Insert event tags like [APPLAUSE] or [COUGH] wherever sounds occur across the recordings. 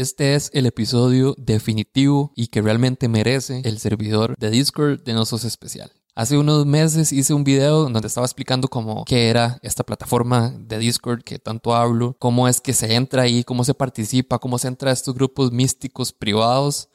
Este es el episodio definitivo y que realmente merece el servidor de Discord de Nosos Especial. Hace unos meses hice un video donde estaba explicando cómo qué era esta plataforma de Discord que tanto hablo, cómo es que se entra ahí, cómo se participa, cómo se entra a estos grupos místicos privados.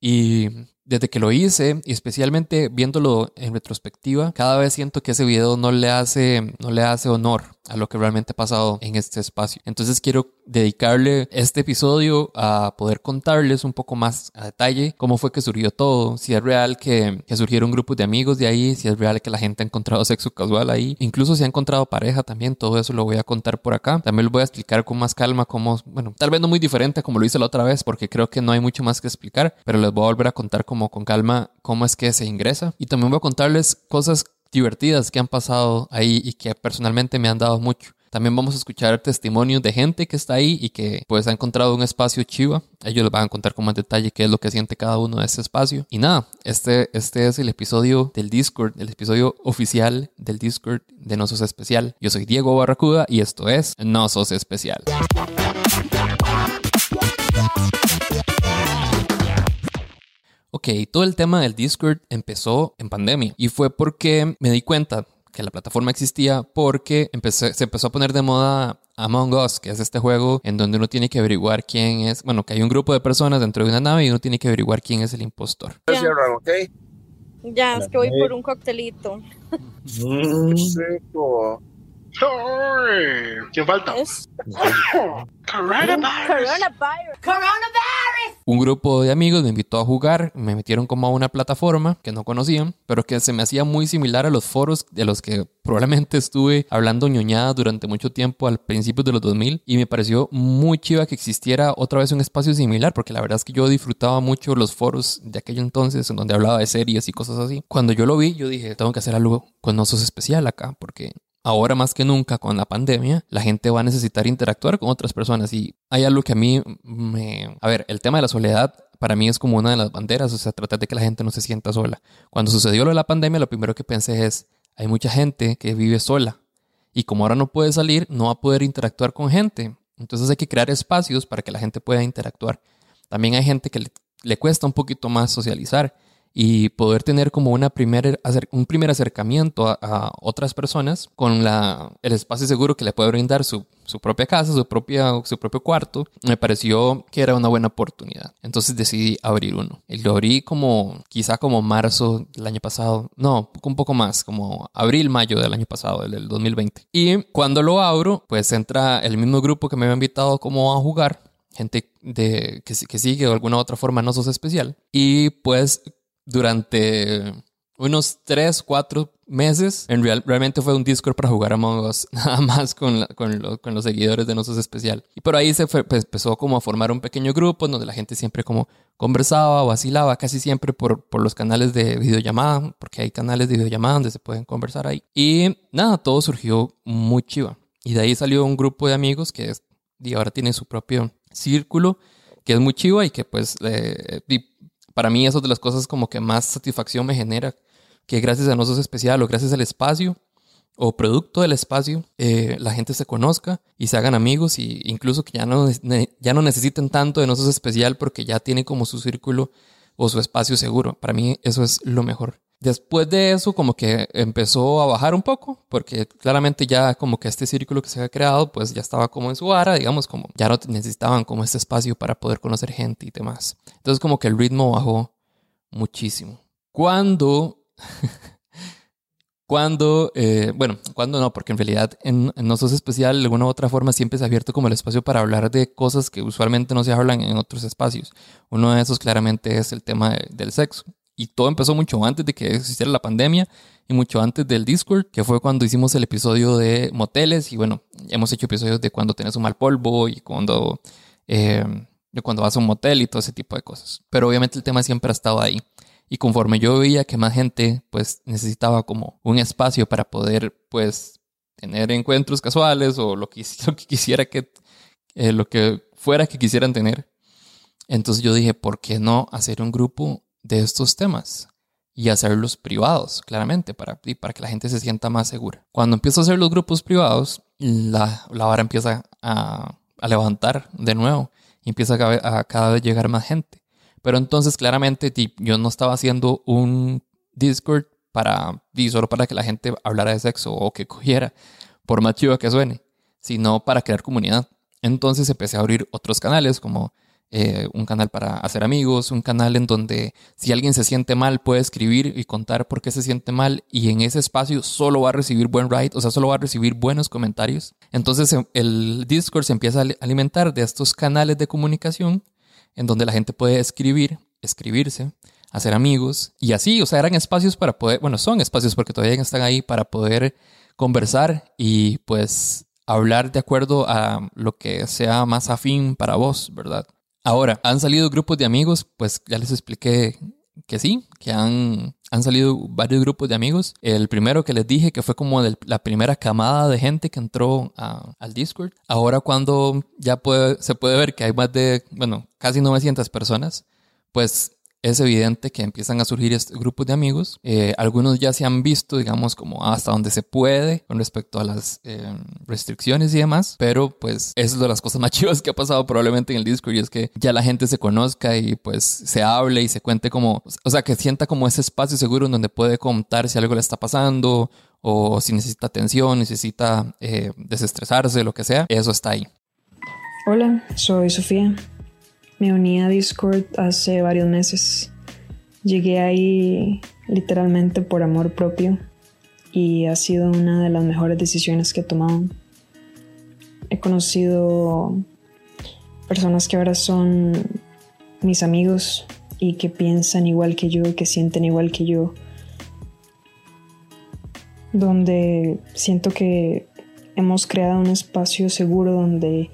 Y desde que lo hice, y especialmente viéndolo en retrospectiva, cada vez siento que ese video no le hace, no le hace honor a lo que realmente ha pasado en este espacio. Entonces quiero dedicarle este episodio a poder contarles un poco más a detalle cómo fue que surgió todo, si es real que, que surgieron grupos de amigos de ahí, si es real que la gente ha encontrado sexo casual ahí, incluso si ha encontrado pareja también, todo eso lo voy a contar por acá. También lo voy a explicar con más calma cómo, bueno, tal vez no muy diferente como lo hice la otra vez, porque creo que no hay mucho más que explicar, pero les voy a volver a contar como con calma cómo es que se ingresa. Y también voy a contarles cosas divertidas que han pasado ahí y que personalmente me han dado mucho. También vamos a escuchar testimonios de gente que está ahí y que pues ha encontrado un espacio chiva. Ellos les van a contar con más detalle qué es lo que siente cada uno de ese espacio. Y nada, este, este es el episodio del Discord, el episodio oficial del Discord de Nosos Especial. Yo soy Diego Barracuda y esto es Nosos Especial. Ok, todo el tema del Discord empezó en pandemia y fue porque me di cuenta que la plataforma existía porque se empezó a poner de moda Among Us, que es este juego en donde uno tiene que averiguar quién es, bueno, que hay un grupo de personas dentro de una nave y uno tiene que averiguar quién es el impostor. Ya, ya es que voy por un coctelito. [LAUGHS] Mm. ¿Quién falta? Es Coronavirus. coronavirus. Un grupo de amigos me invitó a jugar, me metieron como a una plataforma que no conocían, pero que se me hacía muy similar a los foros de los que probablemente estuve hablando ñoñada durante mucho tiempo al principio de los 2000 y me pareció muy chiva que existiera otra vez un espacio similar porque la verdad es que yo disfrutaba mucho los foros de aquel entonces en donde hablaba de series y cosas así. Cuando yo lo vi, yo dije, tengo que hacer algo con Nosos especial acá porque ahora más que nunca con la pandemia, la gente va a necesitar interactuar con otras personas y hay algo que a mí me... A ver, el tema de la soledad para mí es como una de las banderas, o sea, tratar de que la gente no se sienta sola. Cuando sucedió lo de la pandemia, lo primero que pensé es, hay mucha gente que vive sola y como ahora no puede salir, no va a poder interactuar con gente. Entonces hay que crear espacios para que la gente pueda interactuar. También hay gente que le, le cuesta un poquito más socializar y poder tener como una primer, un primer acercamiento a, a otras personas con la, el espacio seguro que le puede brindar su, su propia casa, su, propia, su propio cuarto, me pareció que era una buena oportunidad. Entonces decidí abrir uno. Y lo abrí como, quizá como marzo del año pasado, no, un poco más, como abril, mayo del año pasado, del 2020. Y cuando lo abro, pues entra el mismo grupo que me había invitado como a jugar, gente de, que, que sigue de alguna u otra forma no sos especial. Y pues durante unos 3, 4 meses, en real, realmente fue un Discord para jugar Among Us, [LAUGHS] nada más con, la- con, lo- con los seguidores de Nosos Especial. Y por ahí se fue- pues, empezó como a formar un pequeño grupo donde la gente siempre como conversaba, vacilaba, casi siempre por, por los canales de videollamada, porque hay canales de videollamada donde se pueden conversar ahí. Y nada, todo surgió muy chiva. Y de ahí salió un grupo de amigos que es, y ahora tiene su propio círculo, que es muy chiva y que pues eh, y para mí eso es de las cosas como que más satisfacción me genera, que gracias a Nosos Especial o gracias al espacio o producto del espacio, eh, la gente se conozca y se hagan amigos y incluso que ya no, ya no necesiten tanto de Nosos Especial porque ya tienen como su círculo o su espacio seguro. Para mí eso es lo mejor. Después de eso como que empezó a bajar un poco porque claramente ya como que este círculo que se había creado pues ya estaba como en su ara, digamos como ya no necesitaban como este espacio para poder conocer gente y demás. Entonces como que el ritmo bajó muchísimo. Cuando [LAUGHS] cuando, eh, bueno, cuando no, porque en realidad en, en No Sos Especial, de alguna u otra forma, siempre se ha abierto como el espacio para hablar de cosas que usualmente no se hablan en otros espacios. Uno de esos claramente es el tema de- del sexo. Y todo empezó mucho antes de que existiera la pandemia y mucho antes del Discord, que fue cuando hicimos el episodio de moteles. Y bueno, hemos hecho episodios de cuando tenés un mal polvo y cuando, eh, cuando vas a un motel y todo ese tipo de cosas. Pero obviamente el tema siempre ha estado ahí. Y conforme yo veía que más gente pues necesitaba como un espacio para poder pues tener encuentros casuales o lo que, [LAUGHS] lo que quisiera que, eh, lo que fuera que quisieran tener. Entonces yo dije, ¿por qué no hacer un grupo de estos temas? Y hacerlos privados, claramente, para, y para que la gente se sienta más segura. Cuando empiezo a hacer los grupos privados, la, la vara empieza a, a levantar de nuevo. y empieza a, a cada vez llegar más gente. Pero entonces claramente yo no estaba haciendo un Discord para, solo para que la gente hablara de sexo o que cogiera, por más chido que suene, sino para crear comunidad. Entonces empecé a abrir otros canales como eh, un canal para hacer amigos, un canal en donde si alguien se siente mal puede escribir y contar por qué se siente mal y en ese espacio solo va a recibir buen ride, o sea, solo va a recibir buenos comentarios. Entonces em, el Discord se empieza a alimentar de estos canales de comunicación en donde la gente puede escribir, escribirse, hacer amigos y así, o sea, eran espacios para poder, bueno, son espacios porque todavía están ahí para poder conversar y pues hablar de acuerdo a lo que sea más afín para vos, ¿verdad? Ahora, ¿han salido grupos de amigos? Pues ya les expliqué que sí, que han, han salido varios grupos de amigos. El primero que les dije que fue como la primera camada de gente que entró al Discord. Ahora cuando ya se puede ver que hay más de, bueno, casi 900 personas, pues es evidente que empiezan a surgir grupos de amigos. Eh, algunos ya se han visto, digamos, como hasta donde se puede con respecto a las eh, restricciones y demás, pero pues eso es de las cosas [LAUGHS] más chivas que ha pasado probablemente en el Discord y es que ya la gente se conozca y pues se hable y se cuente como, o sea, que sienta como ese espacio seguro en donde puede contar si algo le está pasando o si necesita atención, necesita eh, desestresarse, lo que sea, eso está ahí. Hola, soy Sofía. Me uní a Discord hace varios meses. Llegué ahí literalmente por amor propio y ha sido una de las mejores decisiones que he tomado. He conocido personas que ahora son mis amigos y que piensan igual que yo, que sienten igual que yo, donde siento que hemos creado un espacio seguro donde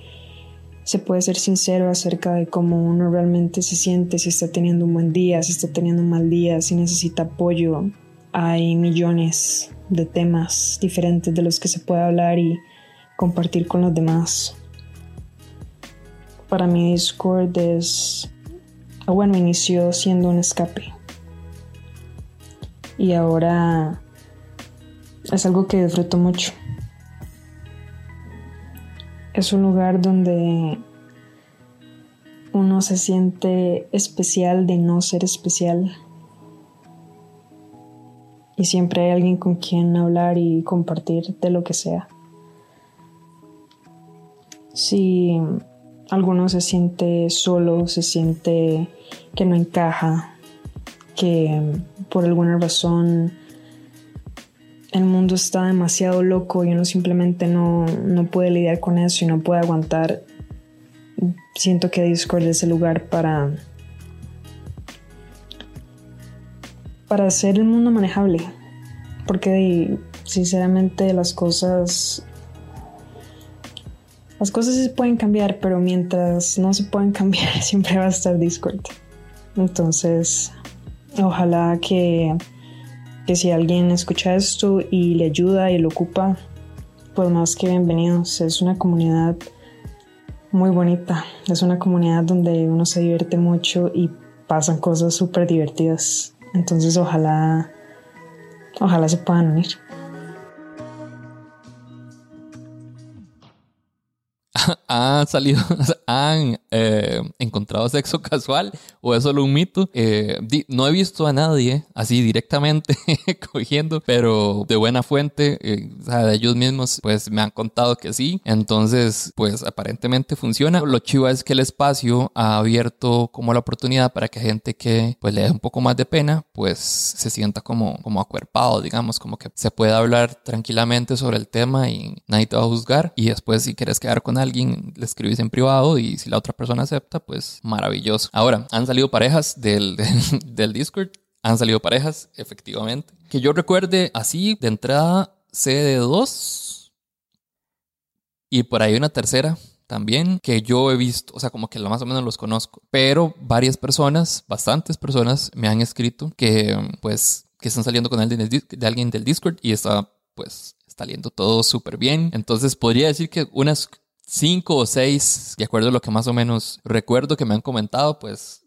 se puede ser sincero acerca de cómo uno realmente se siente, si está teniendo un buen día, si está teniendo un mal día, si necesita apoyo. Hay millones de temas diferentes de los que se puede hablar y compartir con los demás. Para mí Discord es, bueno, inició siendo un escape. Y ahora es algo que disfruto mucho es un lugar donde uno se siente especial de no ser especial. Y siempre hay alguien con quien hablar y compartir de lo que sea. Si alguno se siente solo, se siente que no encaja, que por alguna razón el mundo está demasiado loco y uno simplemente no, puede lidiar con eso y no puede aguantar. Siento que Discord es el lugar para para hacer el mundo manejable. Porque sinceramente las cosas las cosas se pueden cambiar, pero mientras no se pueden [LAUGHS] cambiar, siempre va a estar Discord. Entonces, ojalá que que si alguien escucha esto y le ayuda y lo ocupa, pues más que bienvenidos. Es una comunidad muy bonita. Es una comunidad donde uno se divierte mucho y pasan cosas súper divertidas. Entonces ojalá, ojalá se puedan unir. [LAUGHS] han salido, [LAUGHS] han eh, encontrado sexo [LAUGHS] casual o es solo un mito. Eh, no he visto a nadie así directamente [LAUGHS] cogiendo, pero de buena fuente, eh, o sea, de ellos mismos, pues me han contado que sí. Entonces, pues aparentemente funciona. Lo chivo es que el espacio ha abierto como la oportunidad para que gente que pues le dé un poco más de pena, pues se sienta como, como acuerpado, digamos, como que se pueda hablar tranquilamente sobre el tema y nadie te va a juzgar. Y después, si quieres quedar con alguien, le escribís en privado y si la otra persona acepta, pues maravilloso. Ahora, han salido parejas [LAUGHS] del, del, Discord. Han salido parejas, efectivamente. Que yo recuerde así, de entrada, sé de dos. Y por ahí una tercera también que yo he visto, o sea, como que más o menos los conozco. Pero varias personas, bastantes personas, me han escrito que, pues, que están saliendo con alguien del, de alguien del Discord y está, pues, saliendo todo súper bien. Entonces podría decir que unas cinco o seis, de acuerdo a lo que más o menos recuerdo que me han comentado, pues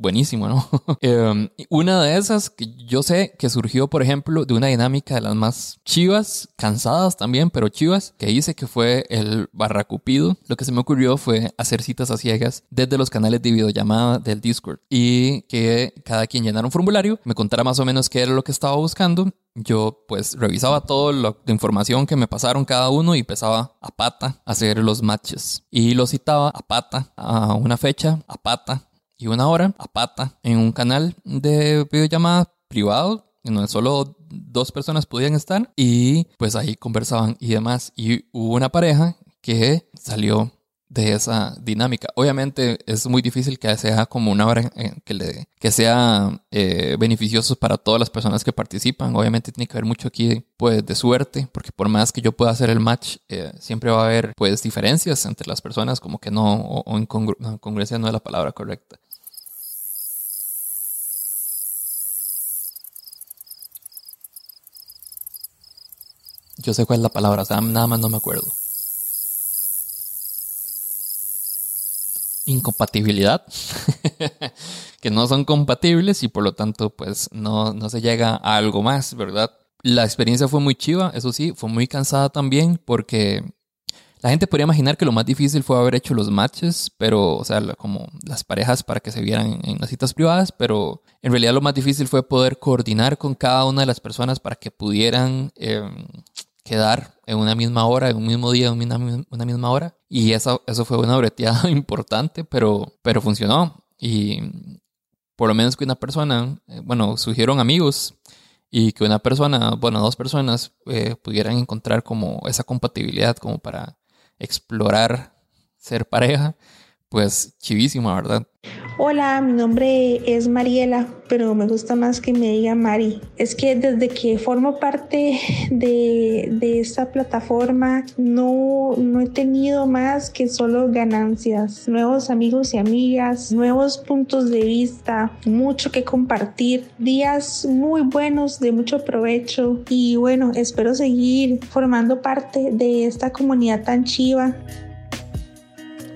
buenísimo, ¿no? [LAUGHS] Em, una de esas que yo sé que surgió, por ejemplo, de una dinámica de las más chivas, cansadas también, pero chivas, que hice que fue el barracupido. Lo que se me ocurrió fue hacer citas a ciegas desde los canales de videollamada del Discord y que cada quien llenara un formulario, me contara más o menos qué era lo que estaba buscando yo pues revisaba toda la información que me pasaron cada uno y empezaba a pata a hacer los matches. Y lo citaba a pata, a una fecha, a pata, y una hora a pata en un canal de videollamada privado en donde solo dos personas podían estar y pues ahí conversaban y demás. Y hubo una pareja que salió de esa dinámica. Obviamente es muy difícil que sea como una hora que, le, que sea eh, beneficioso para todas las personas que participan. Obviamente tiene que haber mucho aquí pues de suerte, porque por más que yo pueda hacer el match, eh, siempre va a haber pues diferencias entre las personas, como que no, o, o incongruencia no es la palabra correcta. Yo sé cuál es la palabra, nada más no me acuerdo. Incompatibilidad. [LAUGHS] que no son compatibles y por lo tanto pues no, no se llega a algo más, ¿verdad? La experiencia fue muy chiva, eso sí, fue muy cansada también porque la gente podría imaginar que lo más difícil fue haber hecho los matches, pero, o sea, como las parejas para que se vieran en las citas privadas, pero en realidad lo más difícil fue poder coordinar con cada una de las personas para que pudieran em, quedar en una misma hora, en un mismo día, en una, misma hora. Y eso, eso fue una breteada [LAUGHS] importante, pero, pero funcionó. Y por lo menos que una persona, eh, bueno, surgieron amigos y que una persona, bueno, dos personas eh, pudieran encontrar como esa compatibilidad como para explorar ser pareja, pues chivísima, ¿verdad? Hola, mi nombre es Mariela, pero me gusta más que me diga Mari. Es que desde que formo parte de, de esta plataforma no, no he tenido más que solo ganancias, nuevos amigos y amigas, nuevos puntos de vista, mucho que compartir, días muy buenos de mucho provecho y bueno, espero seguir formando parte de esta comunidad tan chiva.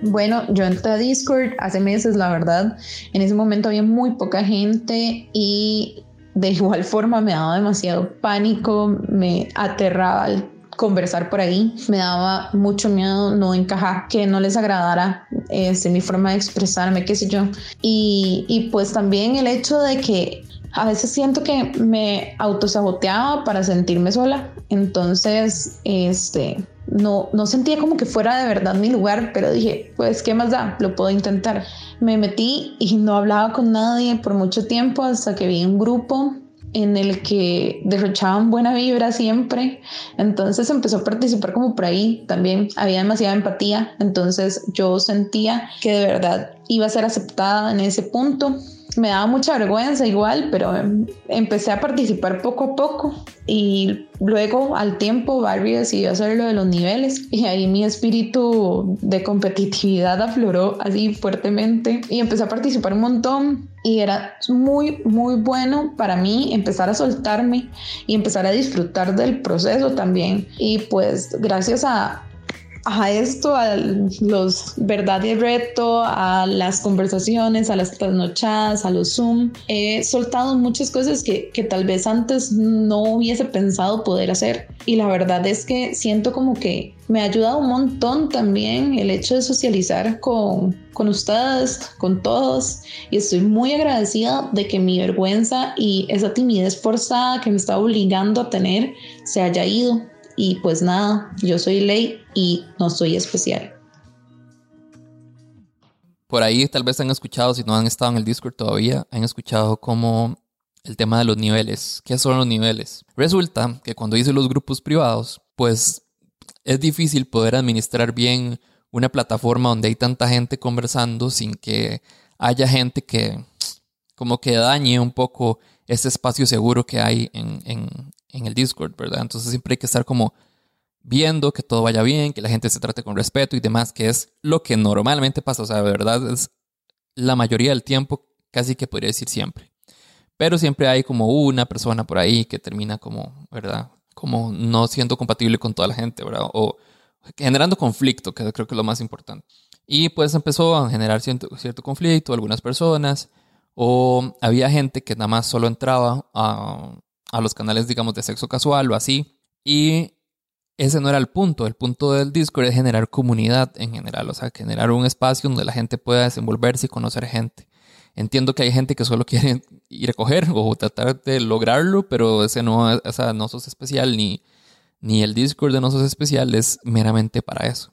Bueno, yo entré a Discord hace meses, la verdad. En ese momento había muy poca gente y de igual [LAUGHS] forma me daba demasiado pánico, me aterraba al conversar por ahí, me daba mucho miedo no encajar, que no les agradara este, mi forma de expresarme, qué sé yo. Y, y pues también el hecho de que a veces siento que me autosaboteaba para sentirme sola. Entonces, este, no, no sentía como que fuera de verdad mi lugar, pero dije, pues, ¿qué más da? Lo puedo intentar. Me metí y no hablaba con nadie por mucho tiempo hasta que vi un grupo en el que derrochaban buena vibra siempre. Entonces empezó a participar como por ahí también. Había demasiada empatía. Entonces yo sentía que de verdad iba a ser aceptada en ese punto me daba mucha vergüenza igual, pero em, empecé a participar poco a poco y luego al tiempo Barbie decidió hacer lo de los niveles y ahí mi espíritu de competitividad afloró así fuertemente y empecé a participar un montón y era muy muy bueno para mí empezar a soltarme y empezar a disfrutar del proceso también. Y pues gracias a a esto, a los verdad y reto, a las conversaciones, a las trasnochadas, a los Zoom. He soltado muchas cosas que, que, tal vez antes no hubiese pensado poder hacer. Y la verdad es que siento como que me ha ayudado un montón también el hecho de socializar con, con ustedes, con todos. Y estoy muy agradecida de que mi vergüenza y esa timidez forzada que me está obligando a tener se haya ido y pues nada, yo soy ley y no soy especial. Por ahí tal vez han escuchado, si no han estado en el Discord todavía, han escuchado como el tema de los niveles. ¿Qué son los niveles? Resulta que cuando hice los grupos privados, pues es difícil poder administrar bien una plataforma donde hay tanta gente conversando sin que haya gente que como que dañe un poco ese espacio seguro que hay en, en el Discord, ¿verdad? Entonces siempre hay que estar como viendo que todo vaya bien, que la gente se trate con respeto y demás, que es lo que normalmente pasa, o sea, de verdad es la mayoría del tiempo, casi que podría decir siempre. Pero siempre hay como una persona por ahí que termina como, ¿verdad? Como no siendo compatible con toda la gente, ¿verdad? O generando conflicto, que creo que es lo más importante. Y pues empezó a generar cierto, cierto conflicto, algunas personas, O había gente que nada más solo entraba a, a los canales, digamos, de sexo casual o así. Y ese no era el punto. El punto del Discord es generar comunidad en general, o sea, generar un espacio donde la gente pueda desenvolverse y conocer gente. Entiendo que hay gente que solo quiere [LAUGHS] ir a coger o tratar de lograrlo, pero ese no, o no sos especial ni, ni el Discord de no sos especial es meramente para eso.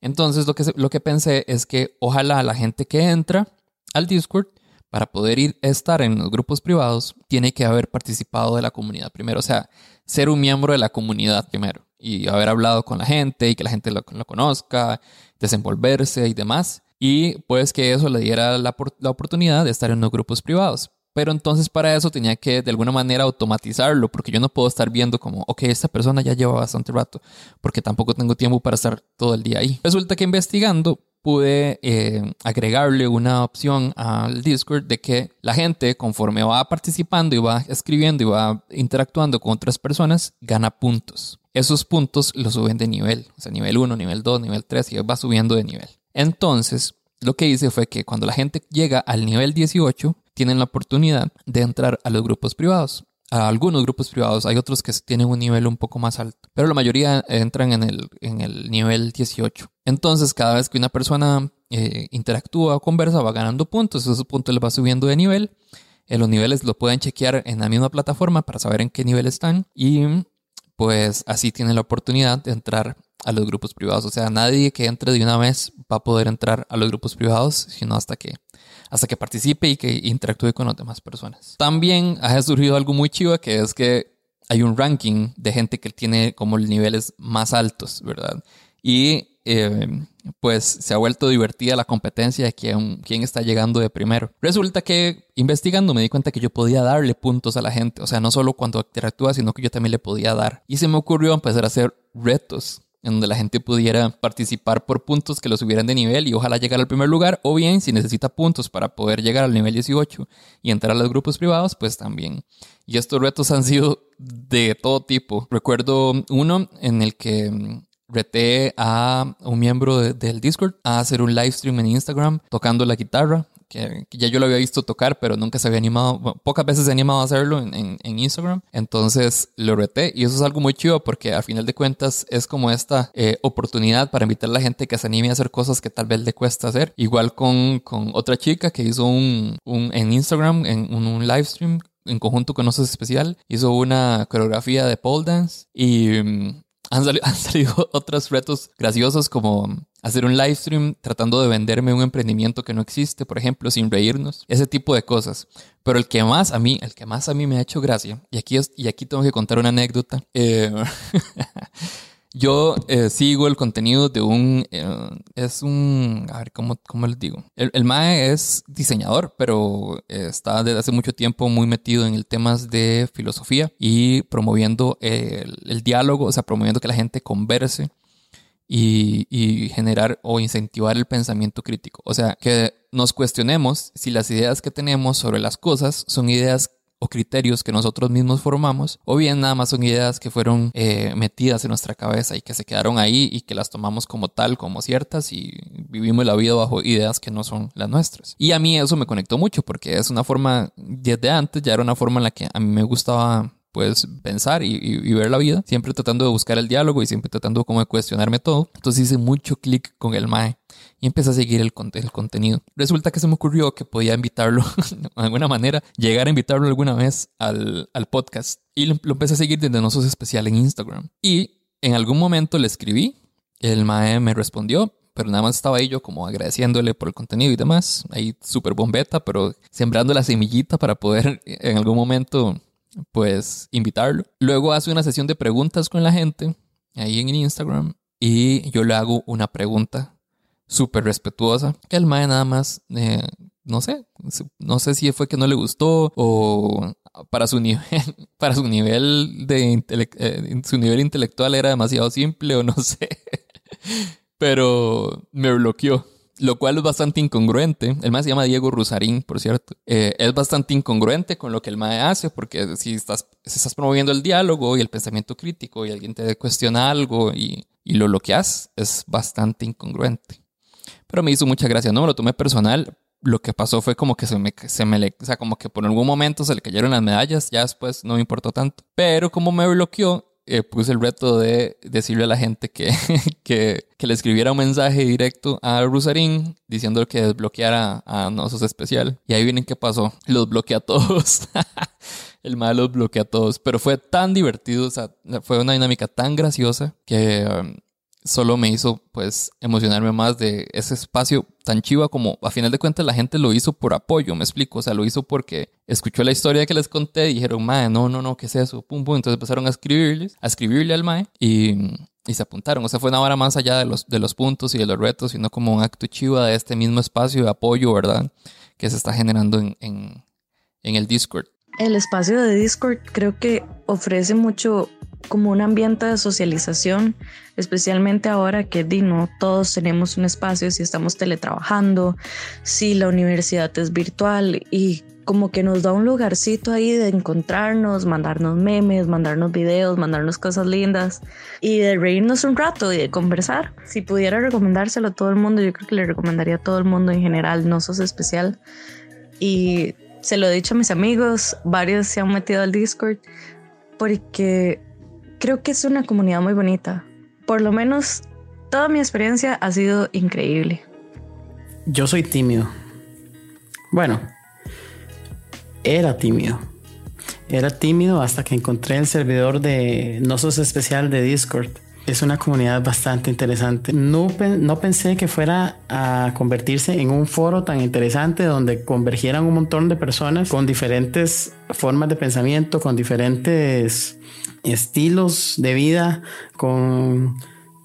Entonces lo que, lo que pensé es que ojalá la gente que entra al Discord para poder ir estar en los grupos privados tiene que haber participado de la comunidad primero, o sea, ser un miembro de la comunidad primero y haber hablado con la gente y que la gente lo, conozca, desenvolverse y demás. Y pues que eso le diera la, la oportunidad de estar en los grupos privados. Pero entonces para eso tenía que de alguna manera automatizarlo, porque yo no puedo estar viendo como, ok, esta persona ya lleva bastante rato, porque tampoco tengo tiempo para estar todo el día ahí. Resulta que investigando pude eh, agregarle una opción al Discord de que la gente, conforme va participando y va escribiendo y va interactuando con otras personas, gana puntos. Esos puntos los suben de nivel, o sea, nivel 1, nivel 2, nivel 3 y va subiendo de nivel. Entonces, lo que hice fue que cuando la gente llega al nivel 18, tienen la oportunidad de entrar a los grupos privados a algunos grupos privados, hay otros que tienen un nivel un poco más alto, pero la mayoría entran en el, en el nivel 18. Entonces, cada vez que una persona eh, interactúa o conversa, va ganando puntos, esos puntos le va subiendo de nivel. Eh, los niveles lo pueden chequear en la misma plataforma para saber en qué nivel están y pues así tienen la oportunidad de entrar a los grupos privados. O sea, nadie que entre de una vez va a poder entrar a los grupos privados, sino hasta que hasta que participe y que interactúe con las demás personas. También ha surgido algo muy chivo que es que hay un ranking de gente que tiene como niveles más altos, ¿verdad? Y eh, pues se ha vuelto divertida la competencia de quién, quién está llegando de primero. Resulta que investigando me di cuenta que yo podía darle puntos a la gente, o sea, no solo cuando interactúa, sino que yo también le podía dar. Y se me ocurrió empezar a hacer retos en donde la gente pudiera participar por puntos que lo subieran de nivel y ojalá llegar al primer lugar, o bien si necesita puntos para poder llegar al nivel 18 y entrar a los grupos privados, pues también. Y estos retos han sido de todo tipo. Recuerdo uno en el que mm, reté a un miembro del Discord a hacer un live stream en Instagram tocando la guitarra que, ya yo lo había visto tocar, pero nunca se había animado, pocas veces se ha animado a hacerlo en, en, Instagram. Entonces lo reté y eso es algo muy chido porque al final de cuentas es como esta eh, oportunidad para invitar a la gente que se anime a hacer cosas que tal vez le cuesta hacer. Igual con, con otra chica que hizo un, un en Instagram, en un, un live stream en conjunto con nosotros especial, hizo una coreografía de pole dance y mm, [LAUGHS] han, salido otros retos graciosos como hacer un live stream tratando de venderme un emprendimiento que no existe, por ejemplo, sin reírnos, ese tipo de cosas. Pero el que más a mí, el que más a mí me ha hecho gracia, y aquí, y aquí tengo que contar una anécdota, eh, [LAUGHS] Yo eh, sigo el contenido de un... Eh, es un... A ver, ¿cómo, cómo les digo? El, el, MAE es diseñador, pero está desde hace mucho tiempo muy metido en el temas de filosofía y promoviendo el, el diálogo, o sea, promoviendo que la gente converse y, y, generar o incentivar el pensamiento crítico. O sea, que nos cuestionemos si las ideas que tenemos sobre las cosas son ideas o criterios que nosotros mismos formamos, o bien nada más son ideas que fueron eh, metidas en nuestra cabeza y que se quedaron ahí y que las tomamos como tal, como ciertas y vivimos la vida bajo ideas que no son las nuestras. Y a mí eso me conectó mucho porque es una forma, desde antes ya era una forma en la que a mí me gustaba pues pensar y, ver la vida, siempre tratando de buscar el diálogo y siempre tratando como de cuestionarme todo. Entonces hice mucho clic con el MAE y empecé a seguir el, el, contenido. Resulta que se me ocurrió que podía invitarlo [LAUGHS] de alguna manera, llegar a invitarlo alguna vez al, al podcast. Y lo, empecé a seguir desde Nosos Especial en Instagram. Y en algún momento le escribí, el Mae me respondió, pero nada más estaba ahí yo como agradeciéndole por el contenido y demás. Ahí súper bombeta, pero sembrando la semillita para poder en algún momento pues invitarlo. Luego hace una sesión de preguntas con la gente ahí en Instagram y yo le hago una pregunta súper respetuosa que el mae nada más, eh, no sé, no sé si fue que no le gustó o para su [LAUGHS] nivel, para su nivel de eh, su nivel intelectual era demasiado simple o no [LAUGHS] sé, pero me bloqueó lo cual es bastante incongruente. El MAE se llama Diego Rusarín, por cierto. Eh, es bastante incongruente con lo que el MAE hace, porque si estás, estás promoviendo el diálogo y el pensamiento crítico y alguien te cuestiona algo y, y lo bloqueas, es bastante incongruente. Pero me hizo mucha gracia, no me lo tomé personal, lo que pasó fue como que se me, se me le, o sea, como que por algún momento se le cayeron las medallas, ya después no me importó tanto. Pero como me bloqueó, eh, puse el reto de decirle a la gente [LAUGHS] que, que, le escribiera un mensaje directo a Rusarín diciendo que desbloqueara a Nosos Especial. Y ahí vienen qué pasó. [LAUGHS] Los bloqueé a todos. [LAUGHS] el mal los bloqueé a todos. Pero fue tan divertido, o sea, fue una dinámica tan graciosa que um, solo me hizo pues emocionarme más de ese espacio tan chiva como a final de cuentas la gente lo hizo por apoyo, me explico, o sea, lo hizo porque escuchó la historia que les conté y dijeron, mae, no, no, no, ¿qué es eso? Pum, pum, entonces empezaron a escribirles, a escribirle al mae y, y se apuntaron, o sea, fue una hora más allá de los, de los puntos y de los retos, sino como un acto chiva de este mismo espacio de apoyo, ¿verdad? Que se está generando en, en, en el Discord. El espacio de Discord creo que ofrece mucho como un ambiente de socialización, especialmente ahora que no todos tenemos un espacio, si estamos teletrabajando, si la universidad es virtual y como que nos da un lugarcito ahí de encontrarnos, mandarnos memes, mandarnos videos, mandarnos cosas lindas y de reírnos un rato y de conversar. Si pudiera recomendárselo a todo el mundo, yo creo que le recomendaría a todo el mundo en general, no sos especial. Y se lo he dicho a mis amigos, varios se han metido al Discord porque creo que es una comunidad muy bonita. Por lo menos toda mi experiencia ha sido increíble. Yo soy tímido. Bueno, era tímido. Era tímido hasta que encontré el servidor de Nosos Especial de Discord. Es una comunidad bastante interesante. No, no pensé que fuera a convertirse en un foro tan interesante donde convergieran un montón de personas con diferentes formas de pensamiento, con diferentes estilos de vida, con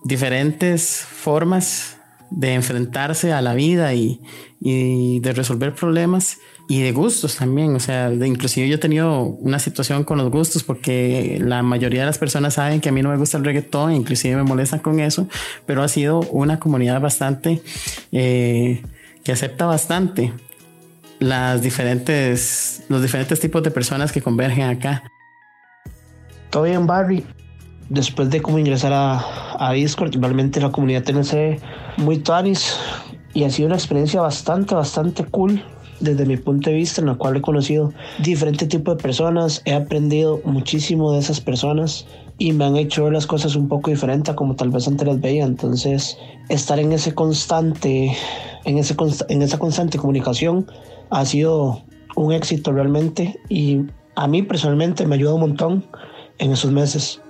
diferentes formas de enfrentarse a la vida y, y de resolver problemas y de gustos también. O sea, de, inclusive yo he tenido una situación con los gustos porque la mayoría de las personas saben que a mí no me gusta el reggaetón, inclusive me molestan con eso, pero ha sido una comunidad bastante eh, que acepta bastante las diferentes, los diferentes tipos de personas que convergen acá. Todo bien, Barry. Después de como ingresar a, a Discord, realmente la comunidad TNC muy tanis y ha sido una experiencia bastante, bastante cool desde mi punto de vista, en la cual he conocido diferentes tipos de personas, he aprendido muchísimo de esas personas y me han hecho las cosas un poco diferentes como tal vez antes las veía. Entonces, estar en ese constante, en, ese en esa constante comunicación ha sido un éxito realmente y a mí personalmente me ayuda un montón en esos meses.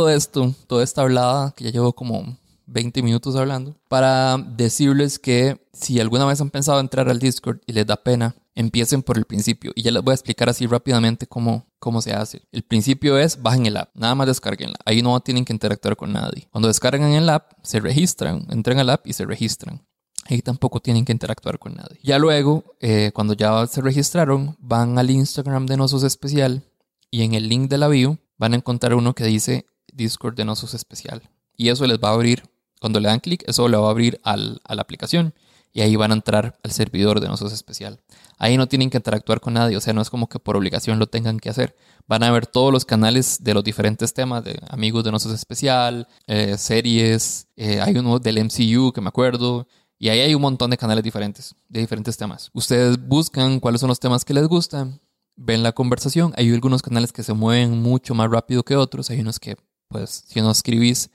Todo esto, toda esta hablada, que ya llevo como 20 minutos hablando, para decirles que si alguna vez han pensado entrar al Discord y les da pena, empiecen por el principio. Y ya les voy a explicar así rápidamente cómo, cómo se hace. El principio es bajen el app, nada más descarguenla. Ahí no tienen que interactuar con nadie. Cuando descargan el app, se registran, entran al app y se registran. Ahí tampoco tienen que interactuar con nadie. Ya luego, eh, cuando ya se registraron, van al Instagram de Nosos Especial y en el link de la bio van a encontrar uno que dice Discord de Nosos Especial. Y eso les va a abrir, cuando le dan clic, eso le va a abrir al, a la aplicación. Y ahí van a entrar al servidor de Nosos Especial. Ahí no tienen que interactuar con nadie, o sea, no es como que por obligación lo tengan que hacer. Van a ver todos los canales de los diferentes temas, de amigos de Nosos Especial, eh, series, eh, hay uno del MCU que me acuerdo, y ahí hay un montón de canales diferentes, de diferentes temas. Ustedes buscan cuáles son los temas que les gustan, ven la conversación. Hay algunos canales que se mueven mucho más rápido que otros. Hay unos que, pues, si no escribís,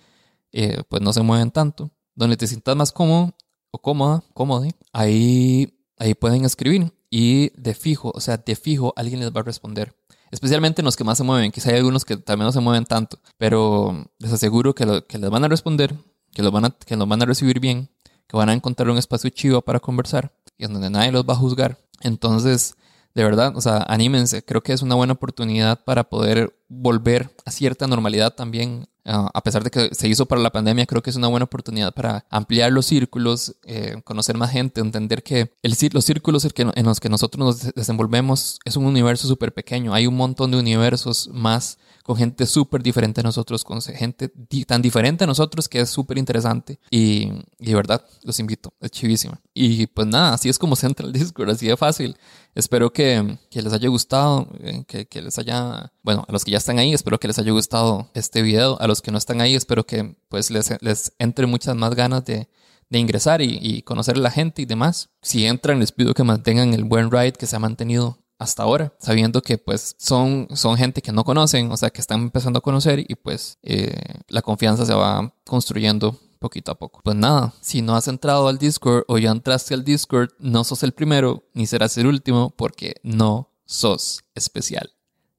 eh, pues no se mueven tanto. Donde te sientas más cómodo o cómoda, cómodo, ahí, ahí pueden escribir. Y de fijo, o sea, de fijo, alguien les va a responder. Especialmente en los que más se mueven. Quizá hay algunos que también no se mueven tanto. Pero les aseguro que, que les van a responder, que lo van a, que los van a recibir bien, que van a encontrar un espacio chivo para conversar y en donde nadie los va a juzgar. Entonces, de verdad, o sea, anímense. Creo que es una buena oportunidad para poder volver a cierta normalidad también. Ah, a pesar de que se hizo para la pandemia, creo que es una buena oportunidad para ampliar los círculos, eh, conocer más gente, entender que el, los círculos en los que nosotros nos desenvolvemos es un universo súper pequeño. Hay un montón de universos más con gente súper diferente a nosotros, con gente tan diferente a nosotros que es súper interesante. Y, y, de verdad, los invito, es chivísima. Y pues nada, así es como [LAUGHS] se entra el Discord, así de fácil. Espero que, que les haya gustado, eh, que, que, les haya, bueno, a los que ya están ahí, espero que les haya gustado este video. A los que no están ahí, espero que pues les, les entre muchas más ganas de de ingresar y, conocer a la gente y demás. Si entran, les pido que mantengan el buen ride que se ha mantenido hasta ahora, sabiendo que pues son, son gente que no conocen, o sea, que están empezando a conocer y pues eh, la confianza se va construyendo poquito a poco. Pues nada, si no has entrado al Discord o ya entraste al Discord, no sos el primero ni serás el último porque no sos especial.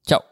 Chao.